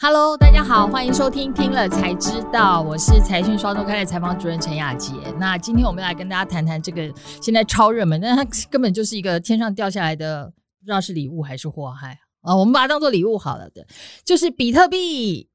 Hello，大家好，欢迎收听听了才知道，我是财讯双周刊的采访主任陈雅洁。那今天我们来跟大家谈谈这个现在超热门，但它根本就是一个天上掉下来的，不知道是礼物还是祸害啊。我们把它当做礼物好了的，就是比特币，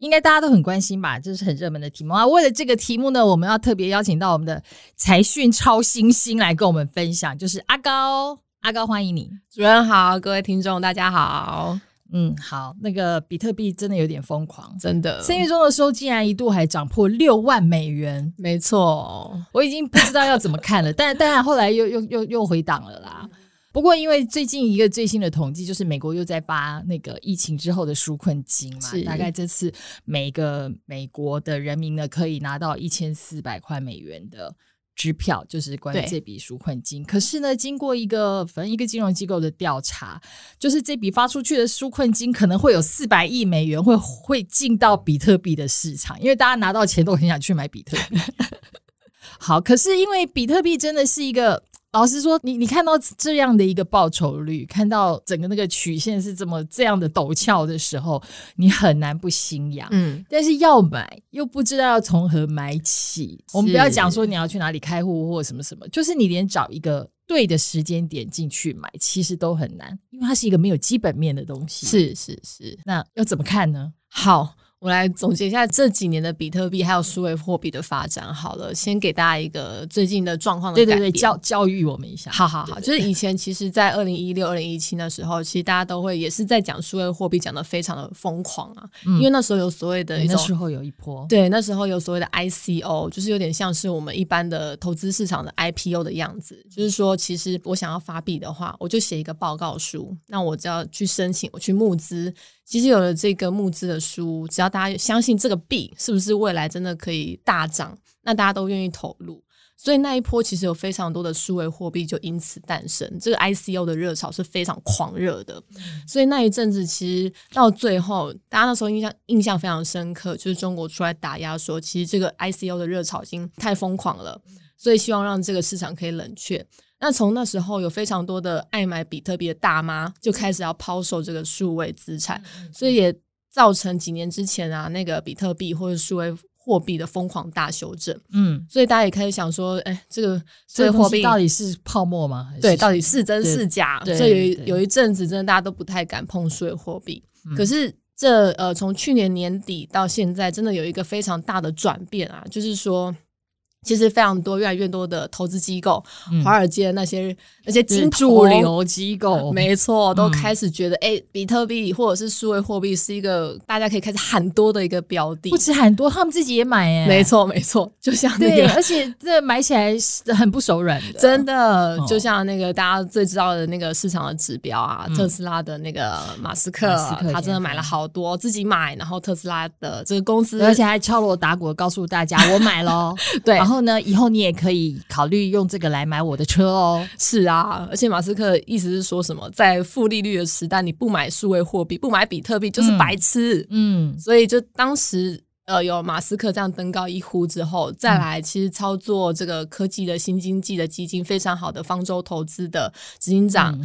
应该大家都很关心吧？这是很热门的题目啊。为了这个题目呢，我们要特别邀请到我们的财讯超新星来跟我们分享，就是阿高，阿高欢迎你，主任好，各位听众大家好。嗯，好，那个比特币真的有点疯狂，真的。三月中的时候，竟然一度还涨破六万美元，没错，我已经不知道要怎么看了。但当然后来又又又又回档了啦。不过因为最近一个最新的统计，就是美国又在发那个疫情之后的纾困金嘛，大概这次每个美国的人民呢可以拿到一千四百块美元的。支票就是关于这笔纾困金，可是呢，经过一个反正一个金融机构的调查，就是这笔发出去的纾困金可能会有四百亿美元会会进到比特币的市场，因为大家拿到钱都很想去买比特币。好，可是因为比特币真的是一个。老实说，你你看到这样的一个报酬率，看到整个那个曲线是这么这样的陡峭的时候，你很难不心痒。嗯，但是要买又不知道要从何买起。我们不要讲说你要去哪里开户或什么什么，就是你连找一个对的时间点进去买，其实都很难，因为它是一个没有基本面的东西。是是是，那要怎么看呢？好。我来总结一下这几年的比特币还有数位货币的发展。好了，先给大家一个最近的状况的。对对对，教教育我们一下。好好好，就是以前其实，在二零一六、二零一七的时候，其实大家都会也是在讲数位货币，讲的非常的疯狂啊。嗯，因为那时候有所谓的一种，那时候有一波。对，那时候有所谓的 ICO，就是有点像是我们一般的投资市场的 IPO 的样子。就是说，其实我想要发币的话，我就写一个报告书，那我就要去申请，我去募资。其实有了这个募资的书，只要大家相信这个币是不是未来真的可以大涨，那大家都愿意投入。所以那一波其实有非常多的数位货币就因此诞生，这个 ICO 的热潮是非常狂热的。所以那一阵子其实到最后，大家那时候印象印象非常深刻，就是中国出来打压说，其实这个 ICO 的热潮已经太疯狂了，所以希望让这个市场可以冷却。那从那时候有非常多的爱买比特币的大妈就开始要抛售这个数位资产，所以也造成几年之前啊那个比特币或者数位货币的疯狂大修正。嗯，所以大家也开始想说，哎，这个数位货币到底是泡沫吗？对，到底是真是假？所以有有一阵子真的大家都不太敢碰数位货币。可是这呃从去年年底到现在，真的有一个非常大的转变啊，就是说。其实非常多，越来越多的投资机构，嗯、华尔街的那些那些金主流机构，没错，都开始觉得，哎、嗯，比特币或者是数位货币是一个大家可以开始喊多的一个标的。不止喊多，他们自己也买，哎，没错没错，就像那个，对，而且这买起来很不手软的，真的，就像那个大家最知道的那个市场的指标啊，嗯、特斯拉的那个马斯克，斯克他真的买了好多，自己买，然后特斯拉的这个公司，而且还敲锣打鼓告诉大家，我买喽，对。然后呢，以后你也可以考虑用这个来买我的车哦。是啊，而且马斯克意思是说什么，在负利率的时代，你不买数位货币，不买比特币，就是白痴。嗯，嗯，所以就当时呃，有马斯克这样登高一呼之后，再来其实操作这个科技的新经济的基金非常好的方舟投资的执行长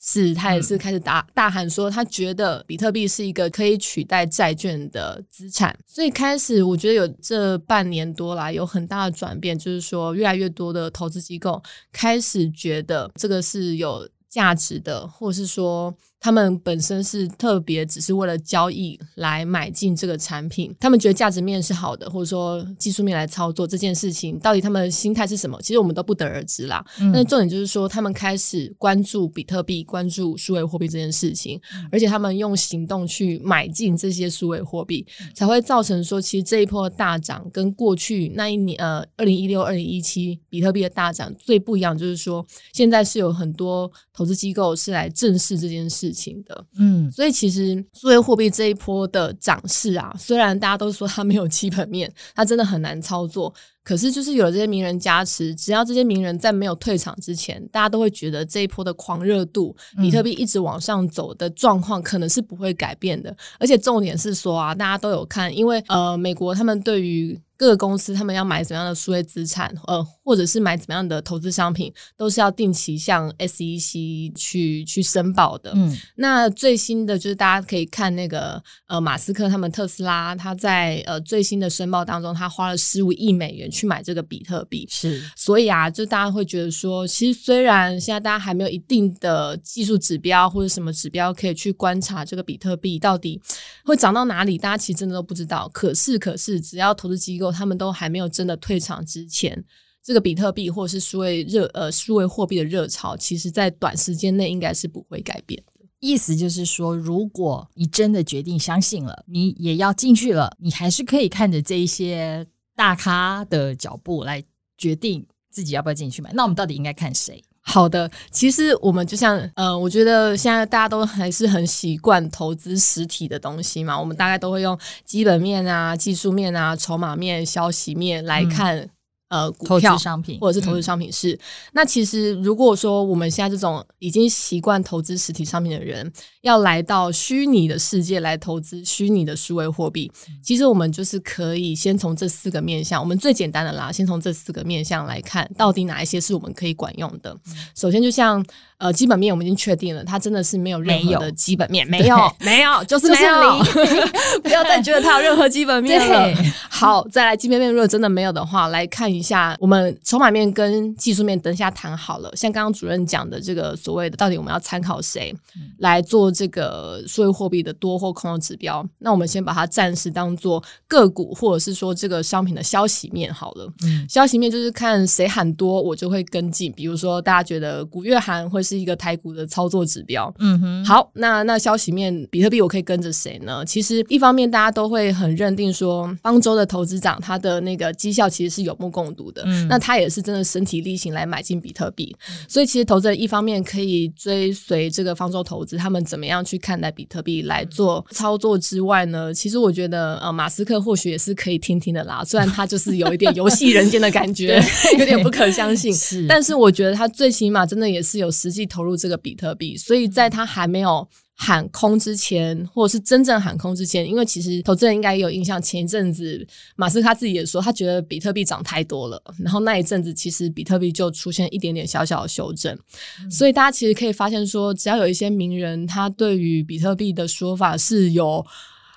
是他也是开始大大喊说，他觉得比特币是一个可以取代债券的资产，所以开始我觉得有这半年多来有很大的转变，就是说越来越多的投资机构开始觉得这个是有价值的，或是说。他们本身是特别只是为了交易来买进这个产品，他们觉得价值面是好的，或者说技术面来操作这件事情，到底他们的心态是什么？其实我们都不得而知啦。嗯、但是重点就是说，他们开始关注比特币、关注数位货币这件事情，嗯、而且他们用行动去买进这些数位货币，嗯、才会造成说，其实这一波的大涨跟过去那一年呃二零一六、二零一七比特币的大涨最不一样，就是说现在是有很多投资机构是来正视这件事。事情的，嗯，所以其实数位货币这一波的涨势啊，虽然大家都说它没有基本面，它真的很难操作，可是，就是有了这些名人加持，只要这些名人在没有退场之前，大家都会觉得这一波的狂热度，比特币一直往上走的状况可能是不会改变的。而且重点是说啊，大家都有看，因为呃，美国他们对于各个公司他们要买怎样的数位资产，呃，或者是买怎么样的投资商品，都是要定期向 SEC 去去申报的。嗯，那最新的就是大家可以看那个呃，马斯克他们特斯拉，他在呃最新的申报当中，他花了十五亿美元去买这个比特币。是，所以啊，就大家会觉得说，其实虽然现在大家还没有一定的技术指标或者什么指标可以去观察这个比特币到底会涨到哪里，大家其实真的都不知道。可是，可是只要投资机构。他们都还没有真的退场之前，这个比特币或者是数位热呃数位货币的热潮，其实在短时间内应该是不会改变的。意思就是说，如果你真的决定相信了，你也要进去了，你还是可以看着这一些大咖的脚步来决定自己要不要进去买。那我们到底应该看谁？好的，其实我们就像呃，我觉得现在大家都还是很习惯投资实体的东西嘛，我们大概都会用基本面啊、技术面啊、筹码面、消息面来看。嗯呃，股票商品或者是投资商品是。嗯、那其实如果说我们现在这种已经习惯投资实体商品的人，要来到虚拟的世界来投资虚拟的数位货币，其实我们就是可以先从这四个面向，我们最简单的啦，先从这四个面向来看，到底哪一些是我们可以管用的。首先，就像。呃，基本面我们已经确定了，它真的是没有任何的基本面，没有，没有，就是没有，不要再觉得它有任何基本面了。好，再来基本面，如果真的没有的话，来看一下我们筹码面跟技术面，等一下谈好了。像刚刚主任讲的这个所谓的，到底我们要参考谁来做这个数位货币的多或空的指标？那我们先把它暂时当做个股，或者是说这个商品的消息面好了。嗯，消息面就是看谁喊多，我就会跟进。比如说，大家觉得古月涵会是一个台股的操作指标。嗯哼，好，那那消息面，比特币我可以跟着谁呢？其实一方面大家都会很认定说，方舟的投资长他的那个绩效其实是有目共睹的。嗯，那他也是真的身体力行来买进比特币，嗯、所以其实投资人一方面可以追随这个方舟投资他们怎么样去看待比特币来做操作之外呢，其实我觉得呃，马斯克或许也是可以听听的啦。虽然他就是有一点游戏人间的感觉 有点不可相信，是，但是我觉得他最起码真的也是有实际投入。这个比特币，所以在他还没有喊空之前，或者是真正喊空之前，因为其实投资人应该也有印象，前一阵子马斯克他自己也说，他觉得比特币涨太多了，然后那一阵子其实比特币就出现一点点小小的修正，嗯、所以大家其实可以发现说，只要有一些名人，他对于比特币的说法是有。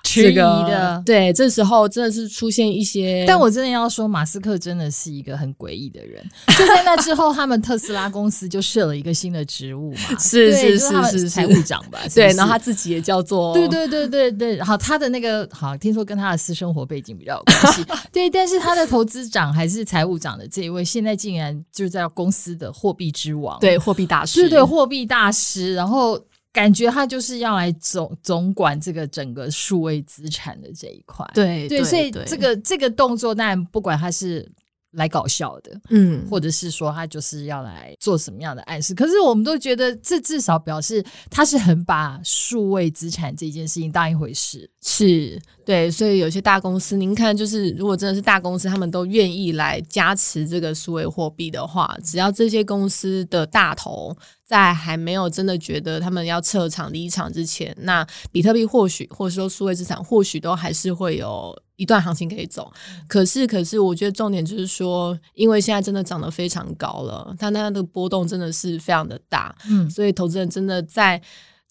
迟疑的，对，这时候真的是出现一些。但我真的要说，马斯克真的是一个很诡异的人。就在那之后，他们特斯拉公司就设了一个新的职务嘛，是是是是财务长吧？对，然后他自己也叫做，对对对对对。好，他的那个好，听说跟他的私生活背景比较有关系。对，但是他的投资长还是财务长的这一位，现在竟然就在公司的货币之王，对，货币大师，对对，货币大师，然后。感觉他就是要来总总管这个整个数位资产的这一块，对对，所以这个这个动作，当然不管他是来搞笑的，嗯，或者是说他就是要来做什么样的暗示，可是我们都觉得这至少表示他是很把数位资产这件事情当一回事，是对，所以有些大公司，您看，就是如果真的是大公司，他们都愿意来加持这个数位货币的话，只要这些公司的大头。在还没有真的觉得他们要撤场离场之前，那比特币或许或者说数位资产或许都还是会有一段行情可以走。可是，可是我觉得重点就是说，因为现在真的涨得非常高了，它那的波动真的是非常的大，嗯，所以投资人真的在。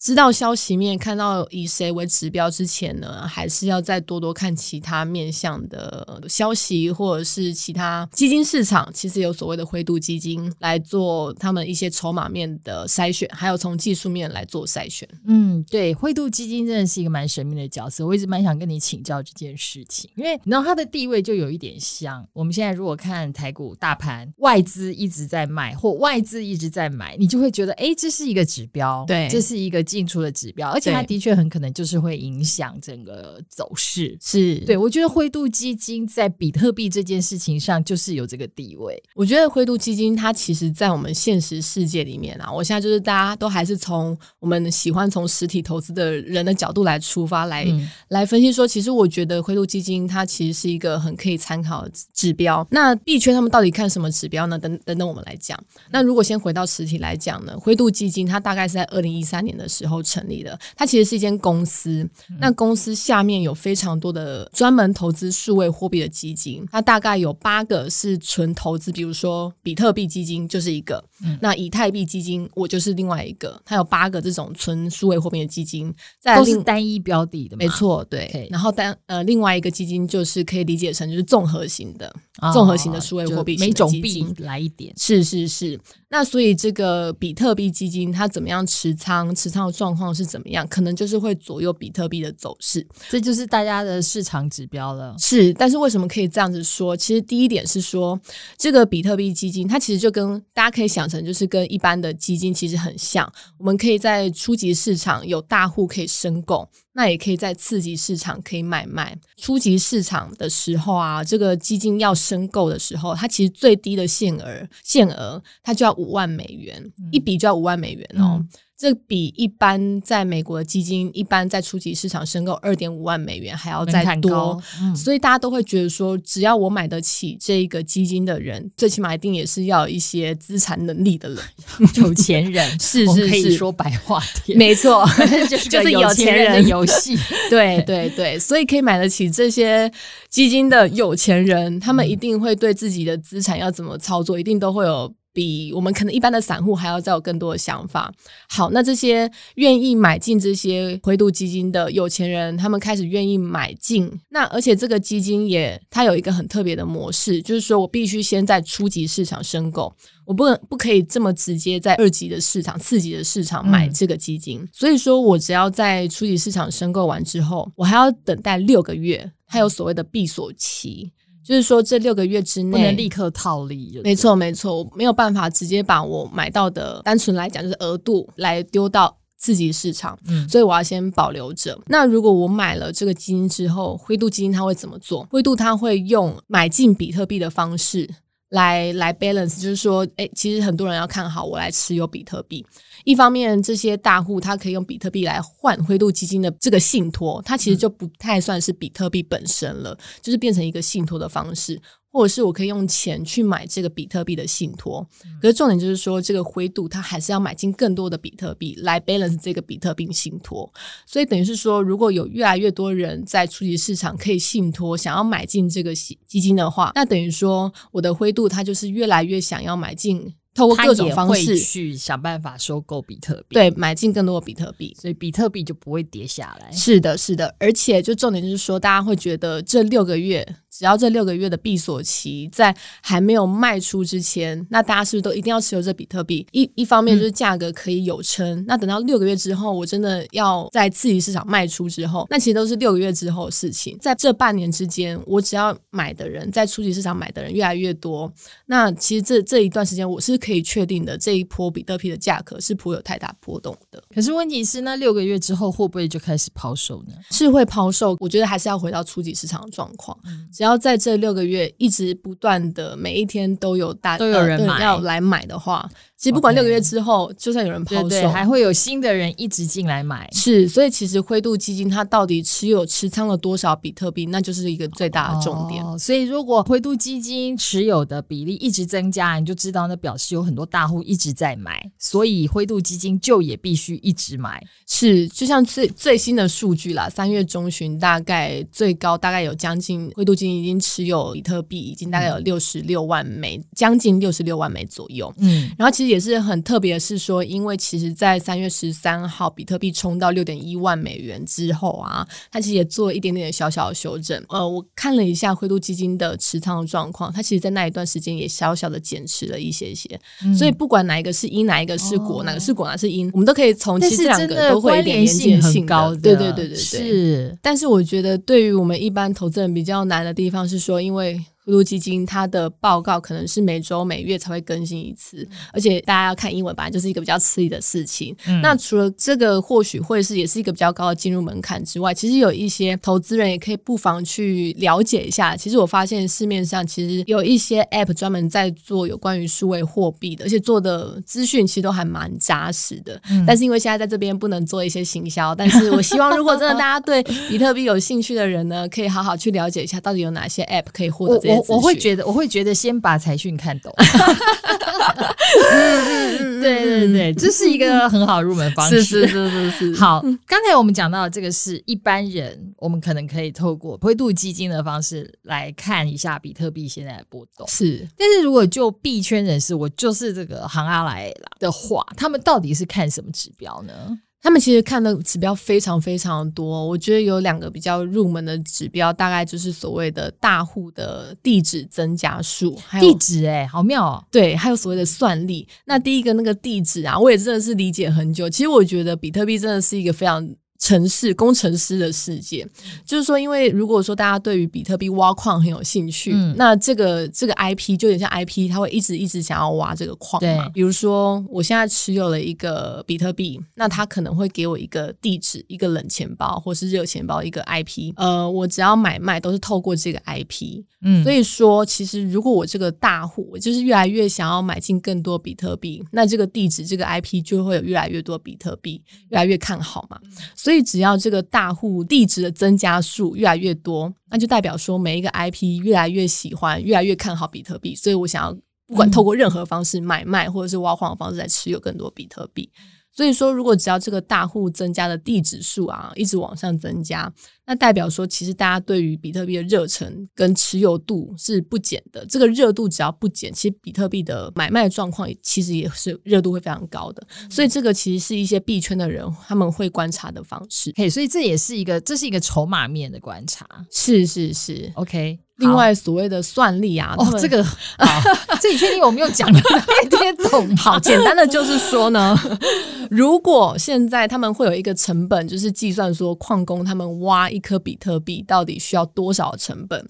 知道消息面，看到以谁为指标之前呢，还是要再多多看其他面向的消息，或者是其他基金市场，其实有所谓的灰度基金来做他们一些筹码面的筛选，还有从技术面来做筛选。嗯，对，灰度基金真的是一个蛮神秘的角色，我一直蛮想跟你请教这件事情，因为你知道它的地位就有一点像我们现在如果看台股大盘，外资一直在卖或外资一直在买，你就会觉得，哎，这是一个指标，对，这是一个。进出的指标，而且它的确很可能就是会影响整个走势。是对，我觉得灰度基金在比特币这件事情上就是有这个地位。我觉得灰度基金它其实，在我们现实世界里面啊，我现在就是大家都还是从我们喜欢从实体投资的人的角度来出发，来、嗯、来分析说，其实我觉得灰度基金它其实是一个很可以参考的指标。那币圈他们到底看什么指标呢？等等等，我们来讲。那如果先回到实体来讲呢，灰度基金它大概是在二零一三年的时候成立的，它其实是一间公司。那公司下面有非常多的专门投资数位货币的基金，它大概有八个是纯投资，比如说比特币基金就是一个，那以太币基金我就是另外一个，它有八个这种纯数位货币的基金，在都是单一标的的，没错，对。然后单呃另外一个基金就是可以理解成就是综合型的，综合型的数位货币，每种币来一点，是是是。那所以这个比特币基金它怎么样持仓，持仓的状况是怎么样，可能就是会左右比特币的走势，这就是大家的市场指标了。是，但是为什么可以这样子说？其实第一点是说，这个比特币基金它其实就跟大家可以想成就是跟一般的基金其实很像，我们可以在初级市场有大户可以申购。那也可以在次级市场可以买卖。初级市场的时候啊，这个基金要申购的时候，它其实最低的限额限额它就要五万美元，嗯、一笔就要五万美元哦。嗯这比一般在美国的基金，一般在初级市场申购二点五万美元还要再多，嗯、所以大家都会觉得说，只要我买得起这个基金的人，最起码一定也是要有一些资产能力的人，有钱人 是是是，可以说白话点，没错，就是有钱人的游戏，对对对，所以可以买得起这些基金的有钱人，他们一定会对自己的资产要怎么操作，一定都会有。比我们可能一般的散户还要再有更多的想法。好，那这些愿意买进这些灰度基金的有钱人，他们开始愿意买进。那而且这个基金也它有一个很特别的模式，就是说我必须先在初级市场申购，我不能不可以这么直接在二级的市场、次级的市场买这个基金。嗯、所以说我只要在初级市场申购完之后，我还要等待六个月，还有所谓的闭锁期。就是说，这六个月之内不能立刻套利。没错，没错，我没有办法直接把我买到的，单纯来讲就是额度来丢到次级市场，嗯，所以我要先保留着。那如果我买了这个基金之后，灰度基金它会怎么做？灰度它会用买进比特币的方式来来 balance，就是说，哎，其实很多人要看好我来持有比特币。一方面，这些大户他可以用比特币来换灰度基金的这个信托，它其实就不太算是比特币本身了，就是变成一个信托的方式，或者是我可以用钱去买这个比特币的信托。可是重点就是说，这个灰度它还是要买进更多的比特币来 balance 这个比特币信托。所以等于是说，如果有越来越多人在初级市场可以信托，想要买进这个基金的话，那等于说我的灰度它就是越来越想要买进。透过各种方式去想办法收购比特币，对，买进更多的比特币，所以比特币就不会跌下来。是的，是的，而且就重点就是说，大家会觉得这六个月。只要这六个月的闭锁期在还没有卖出之前，那大家是不是都一定要持有这比特币？一一方面就是价格可以有撑，嗯、那等到六个月之后，我真的要在自己市场卖出之后，那其实都是六个月之后的事情。在这半年之间，我只要买的人在初级市场买的人越来越多，那其实这这一段时间我是可以确定的，这一波比特币的价格是不会有太大波动的。可是问题是，那六个月之后会不会就开始抛售呢？是会抛售，我觉得还是要回到初级市场的状况。嗯只要在这六个月一直不断的每一天都有大都有人要来买的话，其实不管六个月之后.就算有人抛售，对对，还会有新的人一直进来买。是，所以其实灰度基金它到底持有持仓了多少比特币，那就是一个最大的重点。哦、所以如果灰度基金持有的比例一直增加，你就知道那表示有很多大户一直在买，所以灰度基金就也必须一直买。是，就像最最新的数据啦，三月中旬大概最高大概有将近灰度基金已经持有比特币已经大概有六十六万枚，嗯、将近六十六万枚左右。嗯，然后其实也是很特别的是说，因为其实，在三月十三号比特币冲到六点一万美元之后啊，它其实也做了一点点小小的修正。呃，我看了一下灰度基金的持仓的状况，它其实，在那一段时间也小小的减持了一些些。嗯、所以不管哪一个是因，哪一个是果，哦、哪个是果，哪个是因，我们都可以从其实这两个都会有点连接性高的。对对对对对，是。但是我觉得，对于我们一般投资人比较难的地方是说，因为灰度基金它的报告可能是每周每月才会更新一次，而且大家要看英文，本来就是一个比较吃力的事情。嗯、那除了这个，或许会是也是一个比较高的进入门槛之外，其实有一些投资人也可以不妨去了解一下。其实我发现市面上其实有一些 App 专门在做有关于数位货币的，而且做的资讯其实都还蛮扎实的。嗯、但是因为现在在这边不能做一些行销，但是我希望如果真的大家对比特币有兴趣的人呢，可以好好去了解一下，到底有哪些 App 可以获得这些。我我会觉得，我会觉得先把财讯看懂。对对对，这是一个很好入门方式。是是是是是。好，刚才我们讲到的这个是一般人，我们可能可以透过灰度基金的方式来看一下比特币现在的波动。是，但是如果就币圈人士，我就是这个行阿来的话，他们到底是看什么指标呢？他们其实看的指标非常非常多，我觉得有两个比较入门的指标，大概就是所谓的大户的地址增加数，还有地址哎、欸，好妙哦。对，还有所谓的算力。那第一个那个地址啊，我也真的是理解很久。其实我觉得比特币真的是一个非常。城市工程师的世界，就是说，因为如果说大家对于比特币挖矿很有兴趣，嗯、那这个这个 IP 就有点像 IP，它会一直一直想要挖这个矿嘛。对比如说，我现在持有了一个比特币，那它可能会给我一个地址，一个冷钱包或是热钱包，一个 IP。呃，我只要买卖都是透过这个 IP。嗯，所以说，其实如果我这个大户，我就是越来越想要买进更多比特币，那这个地址这个 IP 就会有越来越多比特币，越来越看好嘛。所以所以只要这个大户地址的增加数越来越多，那就代表说每一个 IP 越来越喜欢，越来越看好比特币。所以我想要不管透过任何方式买卖或者是挖矿的方式来持有更多比特币。所以说，如果只要这个大户增加的地址数啊一直往上增加，那代表说其实大家对于比特币的热忱跟持有度是不减的。这个热度只要不减，其实比特币的买卖状况其实也是热度会非常高的。所以这个其实是一些币圈的人他们会观察的方式。嘿，所以这也是一个这是一个筹码面的观察。是是是，OK。另外，所谓的算力啊，哦，这个，这你确定我没有讲的 太听懂？好，简单的就是说呢，如果现在他们会有一个成本，就是计算说矿工他们挖一颗比特币到底需要多少成本。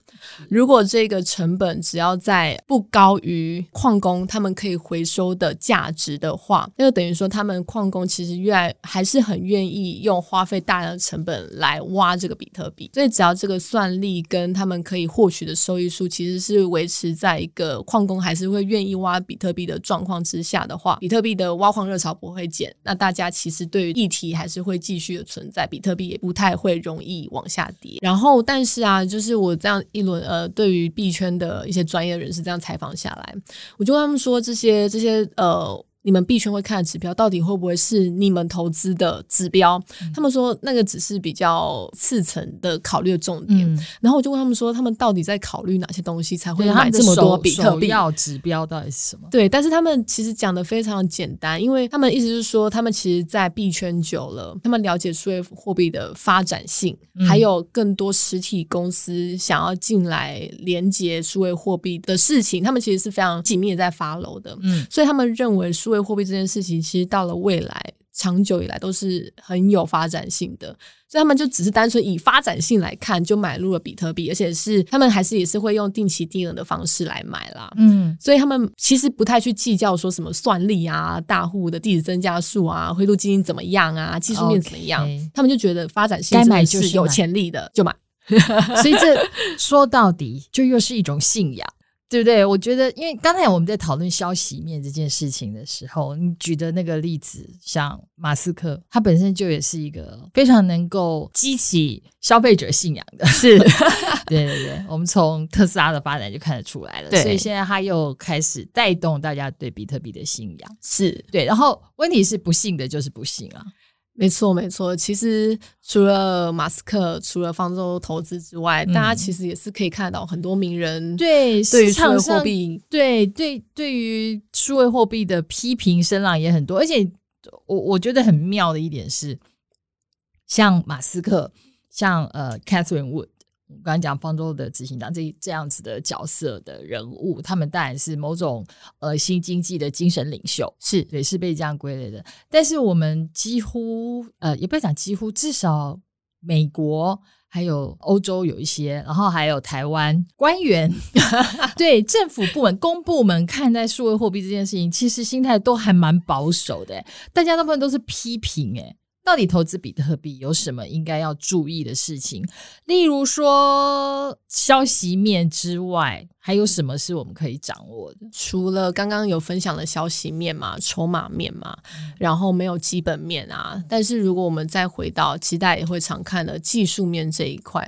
如果这个成本只要在不高于矿工他们可以回收的价值的话，那就等于说他们矿工其实越来还是很愿意用花费大量的成本来挖这个比特币。所以只要这个算力跟他们可以获取取的收益数其实是维持在一个矿工还是会愿意挖比特币的状况之下的话，比特币的挖矿热潮不会减，那大家其实对于议题还是会继续的存在，比特币也不太会容易往下跌。然后，但是啊，就是我这样一轮呃，对于币圈的一些专业人士这样采访下来，我就跟他们说这些这些呃。你们币圈会看的指标到底会不会是你们投资的指标？嗯、他们说那个只是比较次层的考虑的重点。嗯、然后我就问他们说，他们到底在考虑哪些东西才会买这么多比特币？要指标到底是什么？对，但是他们其实讲的非常简单，因为他们意思是说，他们其实，在币圈久了，他们了解数位货币的发展性，嗯、还有更多实体公司想要进来连接数位货币的事情，他们其实是非常紧密的在 follow 的。嗯，所以他们认为数对货币这件事情，其实到了未来，长久以来都是很有发展性的，所以他们就只是单纯以发展性来看，就买入了比特币，而且是他们还是也是会用定期定额的方式来买啦。嗯，所以他们其实不太去计较说什么算力啊、大户的地址增加数啊、灰度基金怎么样啊、技术面怎么样，Okay. 他们就觉得发展性该买就是有潜力的就买。所以这说到底就又是一种信仰。对不对？我觉得，因为刚才我们在讨论消息面这件事情的时候，你举的那个例子，像马斯克，他本身就也是一个非常能够激起消费者信仰的，是，对对对。我们从特斯拉的发展就看得出来了，对所以现在他又开始带动大家对比特币的信仰，是对。然后问题是，不信的就是不信啊。没错，没错。其实除了马斯克，除了方舟投资之外，嗯、大家其实也是可以看到很多名人对对于数位货币，对对对于数位货币的批评声浪也很多。而且我我觉得很妙的一点是，像马斯克，像呃 Catherine Wood。我刚刚讲方舟的执行长这这样子的角色的人物，他们当然是某种呃新经济的精神领袖，是对，是被这样归类的。但是我们几乎呃也不要讲几乎，至少美国。还有欧洲有一些，然后还有台湾官员，对政府部门、公部门看待数位货币这件事情，其实心态都还蛮保守的。大家大部分都是批评，诶到底投资比特币有什么应该要注意的事情？例如说消息面之外，还有什么是我们可以掌握的？除了刚刚有分享的消息面嘛，筹码面嘛，然后没有基本面啊。但是如果我们再回到，期待也会常看的技术面这一块，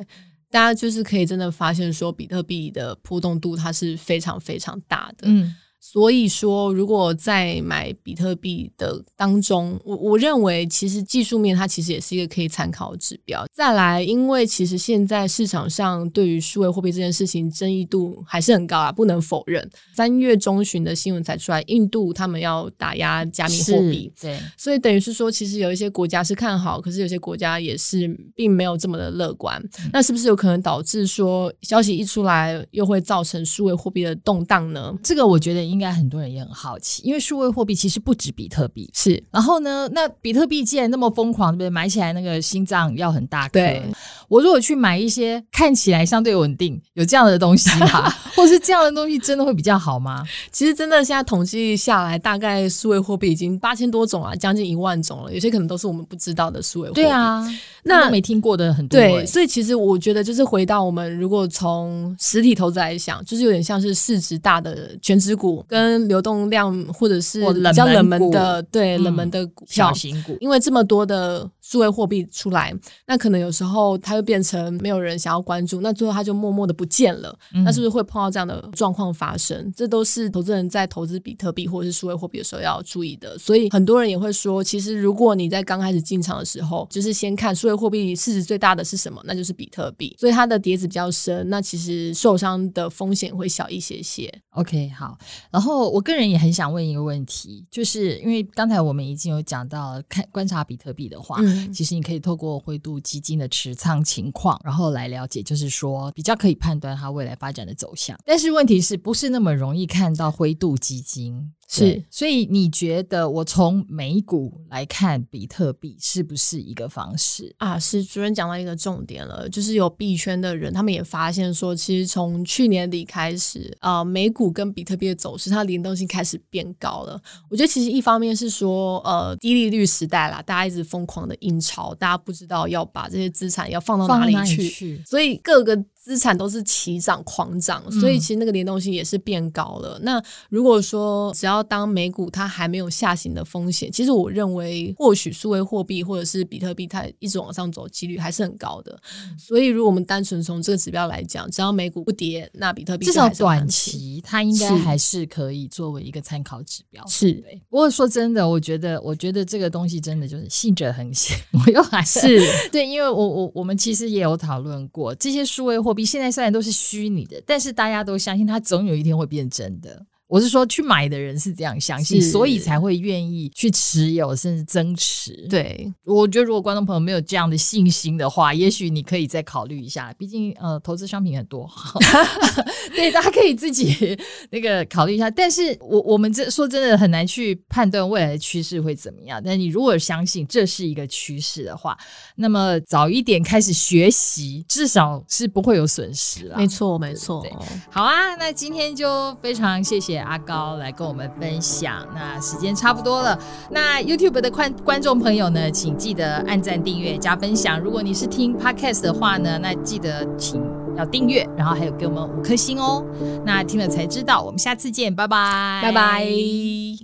大家就是可以真的发现说，比特币的波动度它是非常非常大的。嗯。所以说，如果在买比特币的当中，我我认为其实技术面它其实也是一个可以参考的指标。再来，因为其实现在市场上对于数位货币这件事情争议度还是很高啊，不能否认。三月中旬的新闻才出来，印度他们要打压加密货币，对，所以等于是说，其实有一些国家是看好，可是有些国家也是并没有这么的乐观。嗯。那是不是有可能导致说消息一出来，又会造成数位货币的动荡呢？这个我觉得。应该很多人也很好奇，因为数位货币其实不止比特币是。然后呢，那比特币既然那么疯狂，对不对？买起来那个心脏要很大颗。对，我如果去买一些看起来相对稳定、有这样的东西哈，或是这样的东西，真的会比较好吗？其实真的现在统计下来，大概数位货币已经八千多种啊，将近一万种了。有些可能都是我们不知道的数位货币。对啊，那没听过的很多。对，所以其实我觉得，就是回到我们如果从实体投资来想，就是有点像是市值大的全值股。跟流动量或者是比较冷门的，对冷门的股票、小型股，因为这么多的数位货币出来，那可能有时候它会变成没有人想要关注，那最后它就默默的不见了。那是不是会碰到这样的状况发生？这都是投资人在投资比特币或者是数位货币的时候要注意的。所以很多人也会说，其实如果你在刚开始进场的时候，就是先看数位货币市值最大的是什么，那就是比特币，所以它的碟子比较深，那其实受伤的风险会小一些些。OK，好，然后。我个人也很想问一个问题，就是因为刚才我们已经有讲到，看观察比特币的话，嗯，其实你可以透过灰度基金的持仓情况，然后来了解，就是说比较可以判断它未来发展的走向。但是问题是不是那么容易看到灰度基金？是，所以你觉得我从美股来看比特币是不是一个方式啊？是主任讲到一个重点了，就是有币圈的人，他们也发现说，其实从去年底开始啊，呃，美股跟比特币的走势，它联动性开始变高了。我觉得其实一方面是说，呃，低利率时代啦，大家一直疯狂的印钞，大家不知道要把这些资产要放到哪里去，哪里去，所以各个。资产都是齐涨狂涨，所以其实那个联动性也是变高了。嗯、那如果说只要当美股它还没有下行的风险，其实我认为或许数位货币或者是比特币它一直往上走几率还是很高的。嗯、所以如果我们单纯从这个指标来讲，只要美股不跌，那比特币至少短期它应该还是可以作为一个参考指标。是，对。不过说真的，我觉得我觉得这个东西真的就是信者恒信。我又还是对，因为我我我们其实也有讨论过这些数位货比。现在虽然都是虚拟的，但是大家都相信它总有一天会变真的。我是说，去买的人是这样相信，所以才会愿意去持有，甚至增持。对，我觉得如果观众朋友没有这样的信心的话，也许你可以再考虑一下。毕竟，呃，投资商品很多 对，大家可以自己那个考虑一下。但是我我们这说真的很难去判断未来的趋势会怎么样。但你如果相信这是一个趋势的话，那么早一点开始学习，至少是不会有损失了。没错，没错。对，好啊，那今天就非常谢谢阿高来跟我们分享，那时间差不多了。那 YouTube 的观观众朋友呢，请记得按赞、订阅、加分享。如果你是听 Podcast 的话呢，那记得请要订阅，然后还有给我们五颗星哦。那听了才知道，我们下次见，拜拜，拜拜。